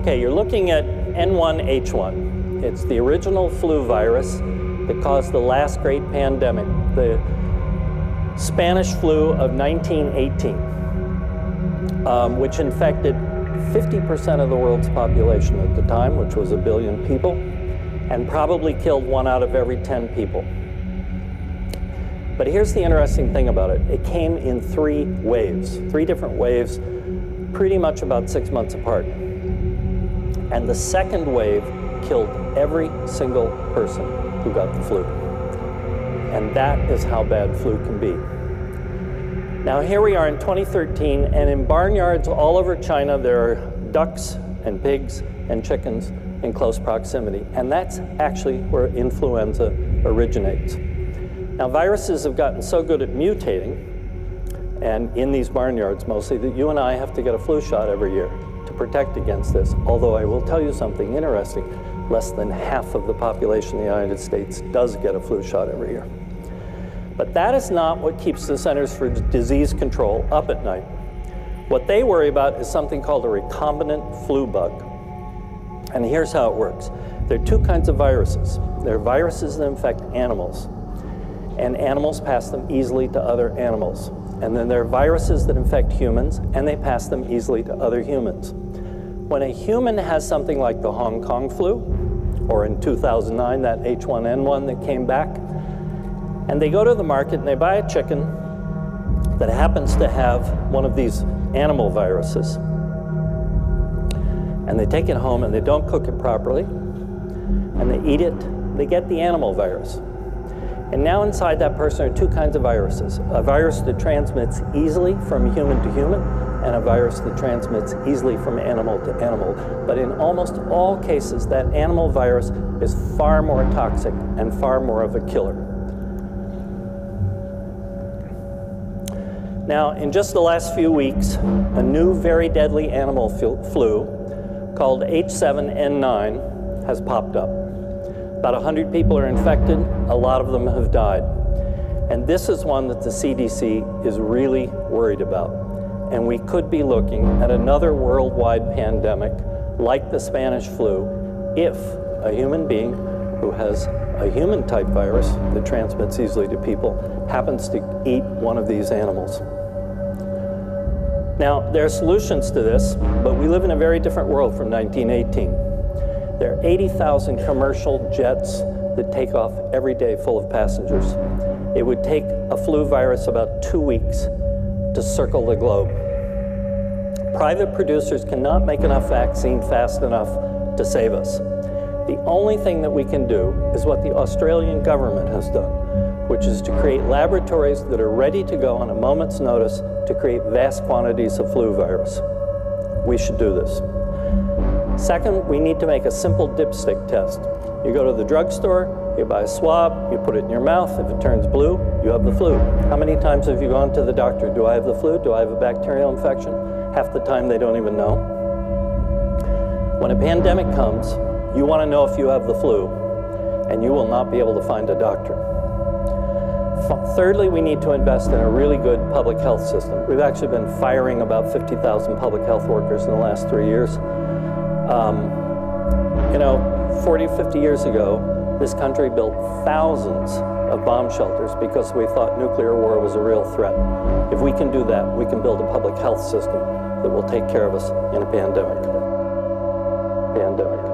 Okay, you're looking at N1H1. It's the original flu virus that caused the last great pandemic, the Spanish flu of 1918, um, which infected 50% of the world's population at the time, which was a billion people, and probably killed one out of every 10 people. But here's the interesting thing about it it came in three waves, three different waves, pretty much about six months apart. And the second wave killed every single person who got the flu. And that is how bad flu can be. Now, here we are in 2013, and in barnyards all over China, there are ducks and pigs and chickens in close proximity. And that's actually where influenza originates. Now, viruses have gotten so good at mutating, and in these barnyards mostly, that you and I have to get a flu shot every year protect against this. Although I will tell you something interesting less than half of the population in the United States does get a flu shot every year. But that is not what keeps the Centers for Disease Control up at night. What they worry about is something called a recombinant flu bug. And here's how it works there are two kinds of viruses there are viruses that infect animals, and animals pass them easily to other animals. And then there are viruses that infect humans, and they pass them easily to other humans. When a human has something like the Hong Kong flu, or in 2009, that H1N1 that came back, and they go to the market and they buy a chicken that happens to have one of these animal viruses, and they take it home and they don't cook it properly, and they eat it, they get the animal virus. And now inside that person are two kinds of viruses a virus that transmits easily from human to human, and a virus that transmits easily from animal to animal. But in almost all cases, that animal virus is far more toxic and far more of a killer. Now, in just the last few weeks, a new very deadly animal flu called H7N9 has popped up. About 100 people are infected, a lot of them have died. And this is one that the CDC is really worried about and we could be looking at another worldwide pandemic like the Spanish flu if a human being who has a human type virus that transmits easily to people happens to eat one of these animals. Now, there are solutions to this, but we live in a very different world from 1918. There are 80,000 commercial jets that take off every day full of passengers. It would take a flu virus about two weeks to circle the globe. Private producers cannot make enough vaccine fast enough to save us. The only thing that we can do is what the Australian government has done, which is to create laboratories that are ready to go on a moment's notice to create vast quantities of flu virus. We should do this. Second, we need to make a simple dipstick test. You go to the drugstore, you buy a swab, you put it in your mouth. If it turns blue, you have the flu. How many times have you gone to the doctor? Do I have the flu? Do I have a bacterial infection? Half the time they don't even know. When a pandemic comes, you want to know if you have the flu, and you will not be able to find a doctor. Thirdly, we need to invest in a really good public health system. We've actually been firing about 50,000 public health workers in the last three years. Um, you know, 40, 50 years ago, this country built thousands of bomb shelters because we thought nuclear war was a real threat. If we can do that, we can build a public health system that will take care of us in a pandemic. Pandemic.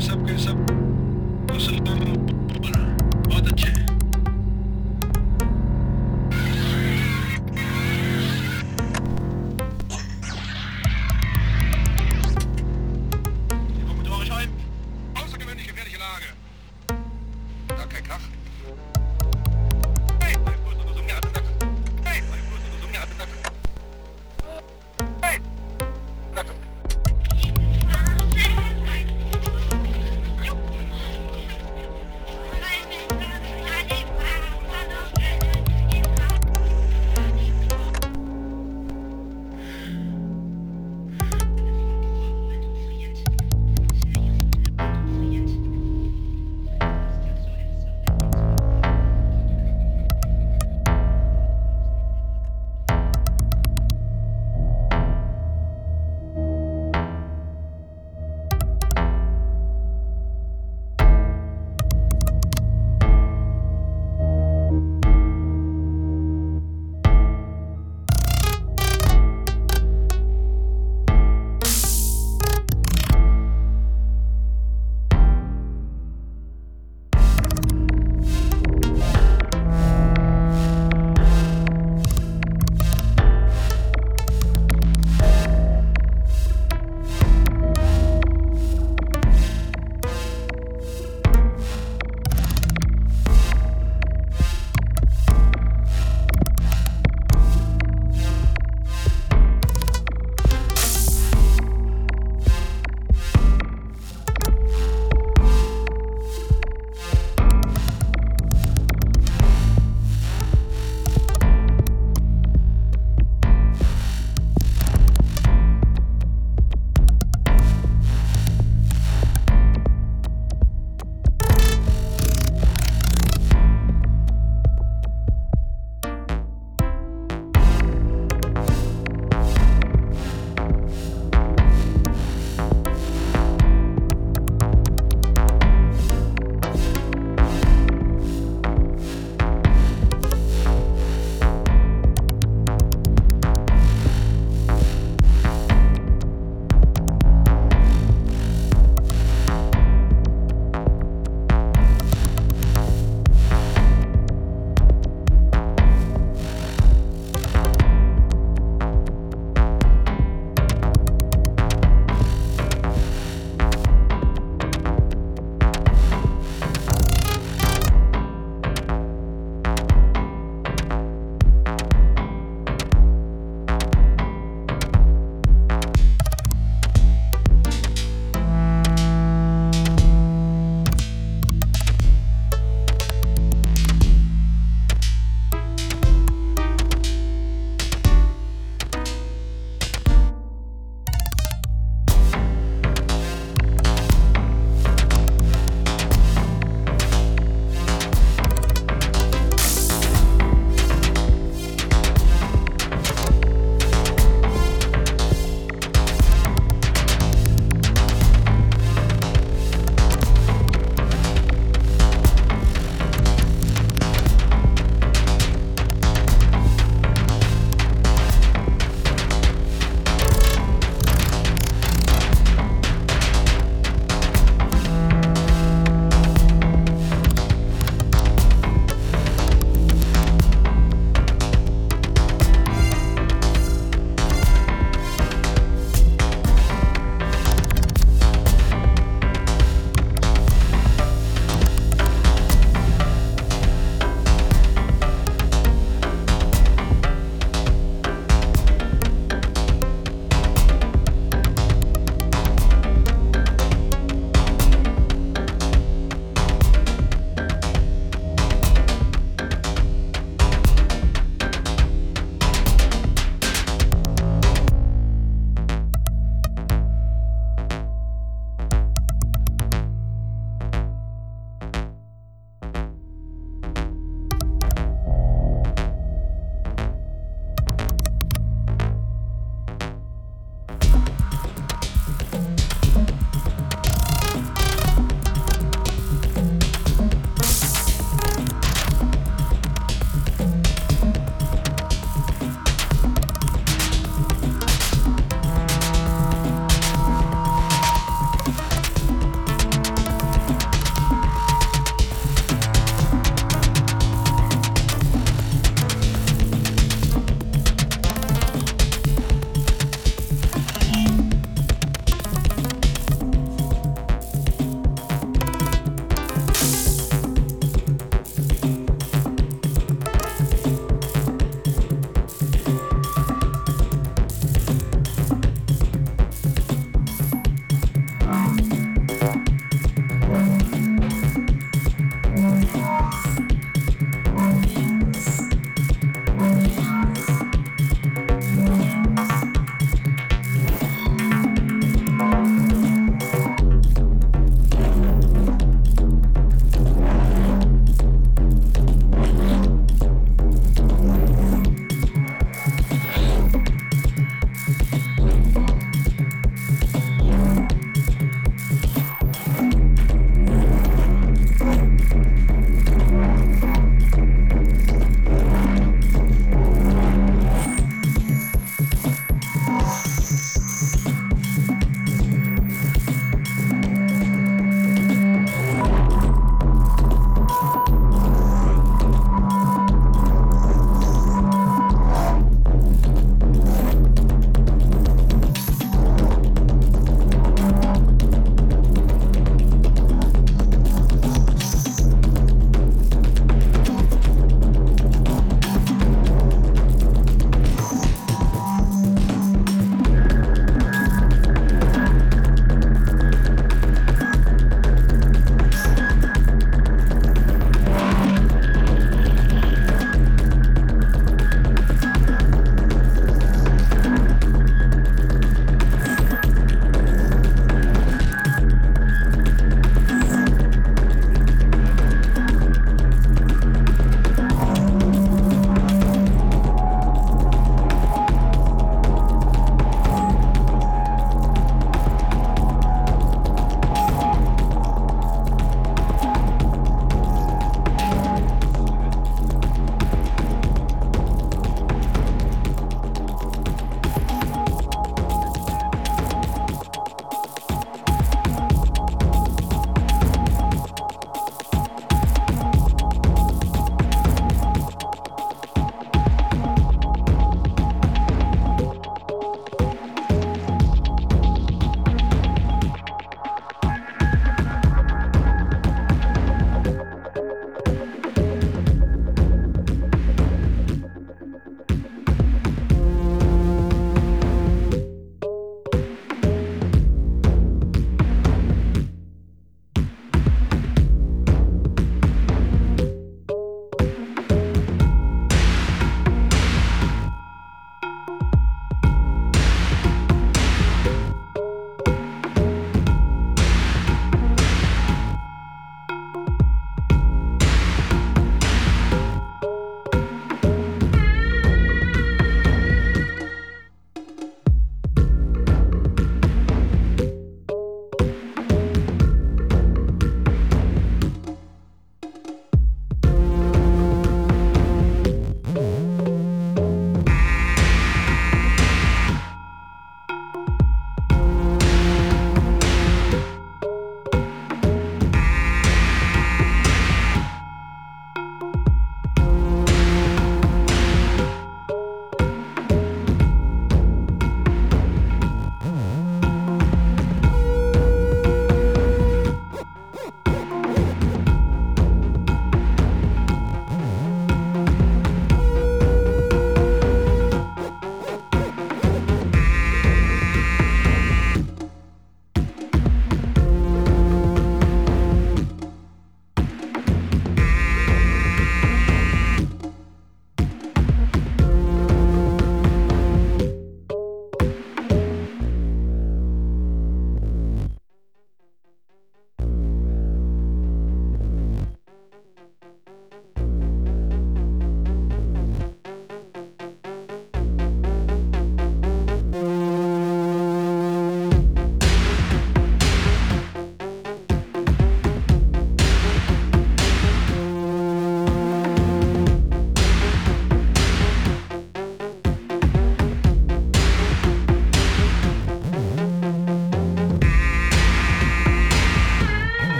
सब के सब तो मुसलमान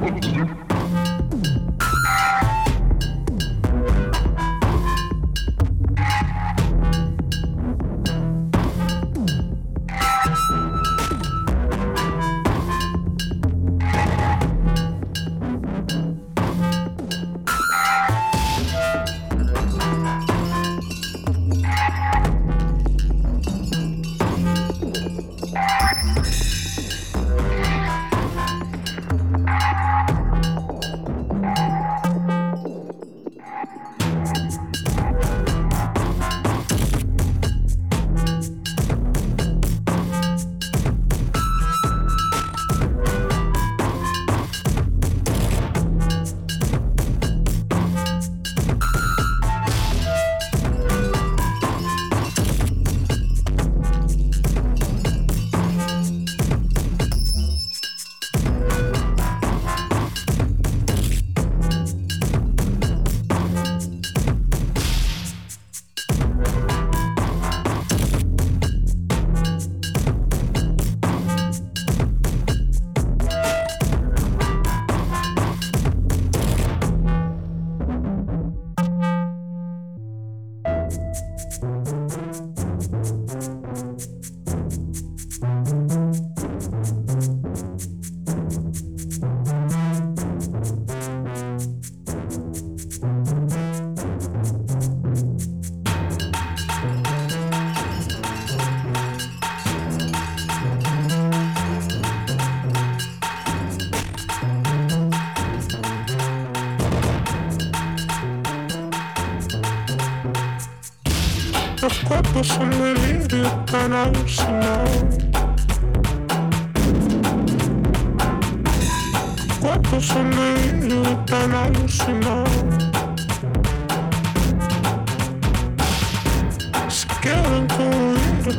Thank you. Tan alucinados. Se quedan como libros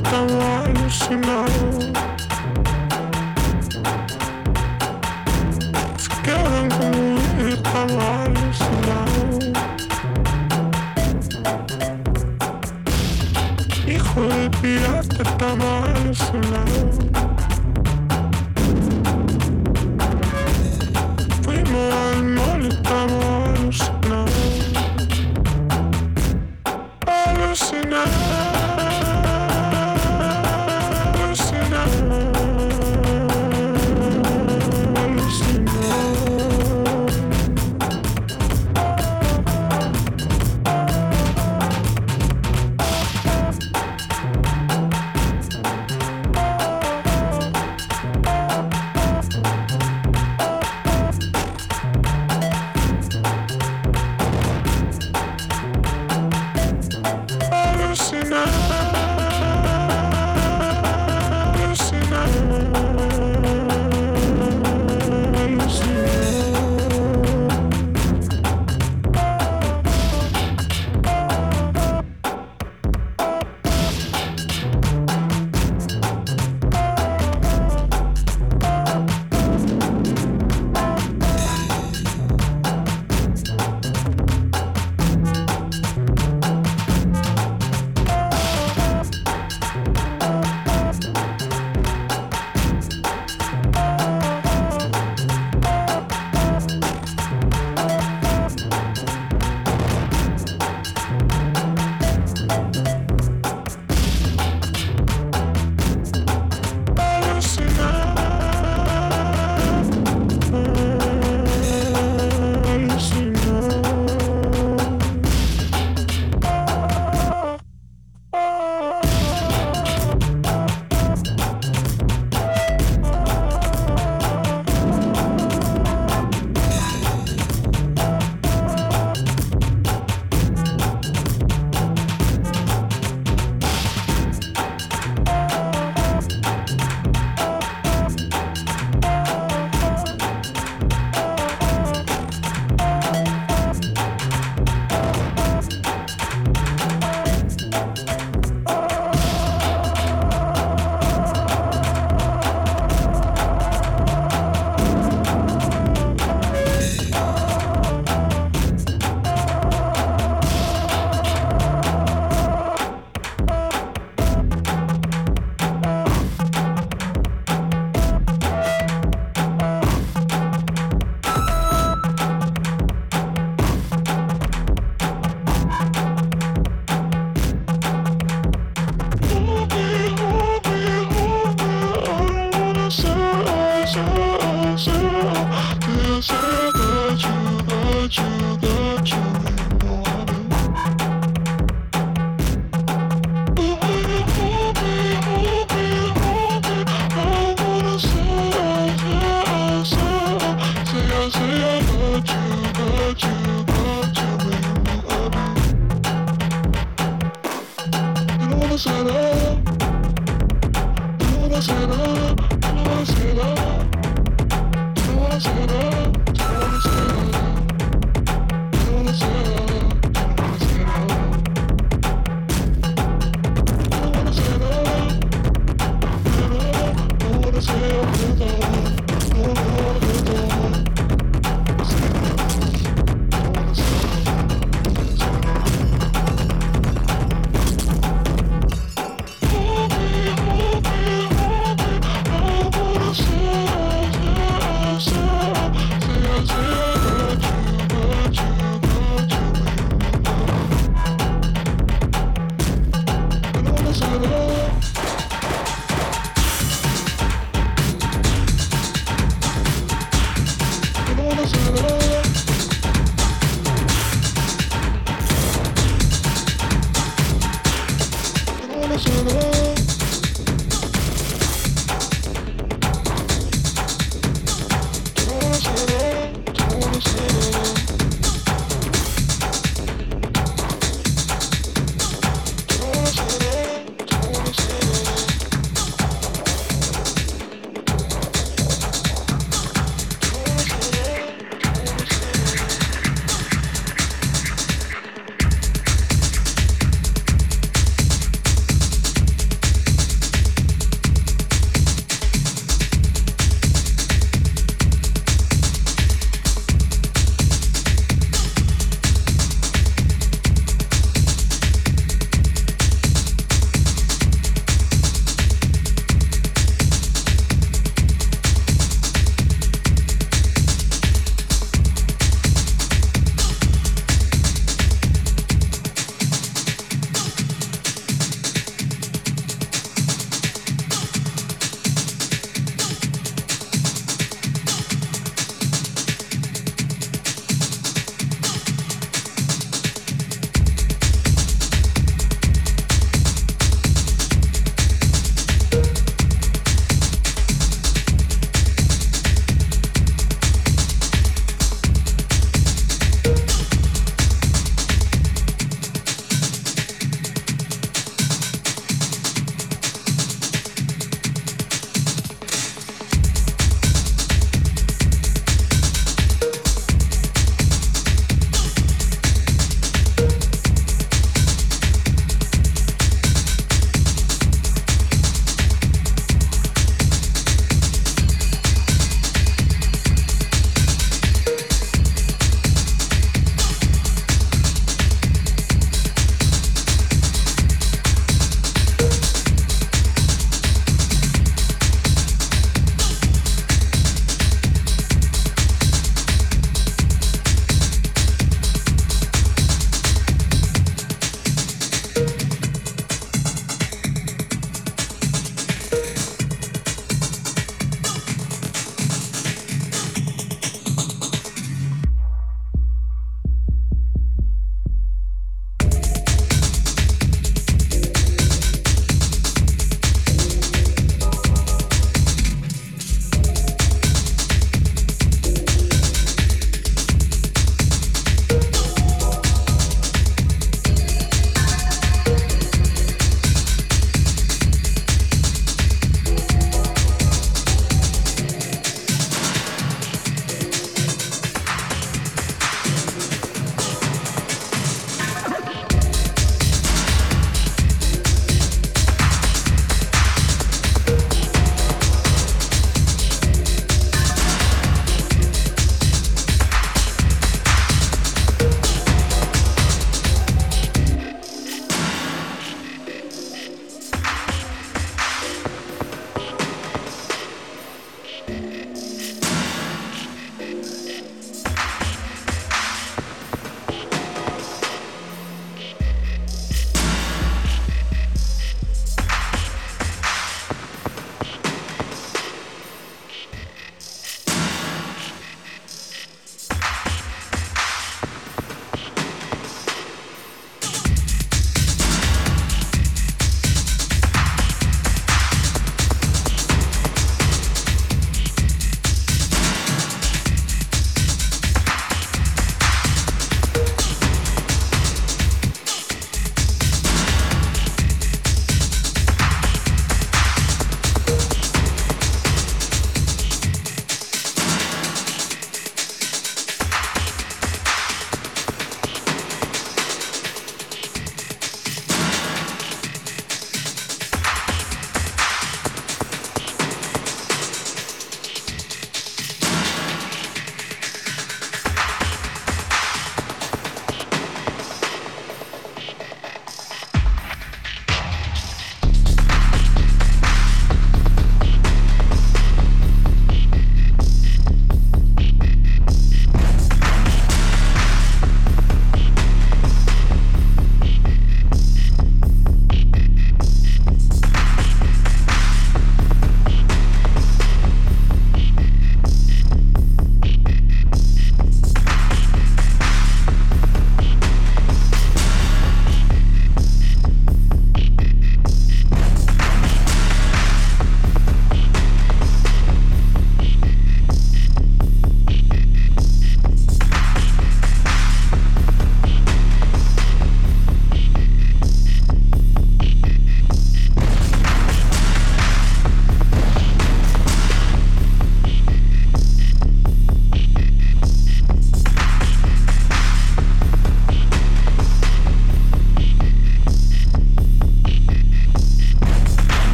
Thank you.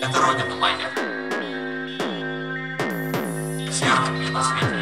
Это родина моя. Сердце мне на свете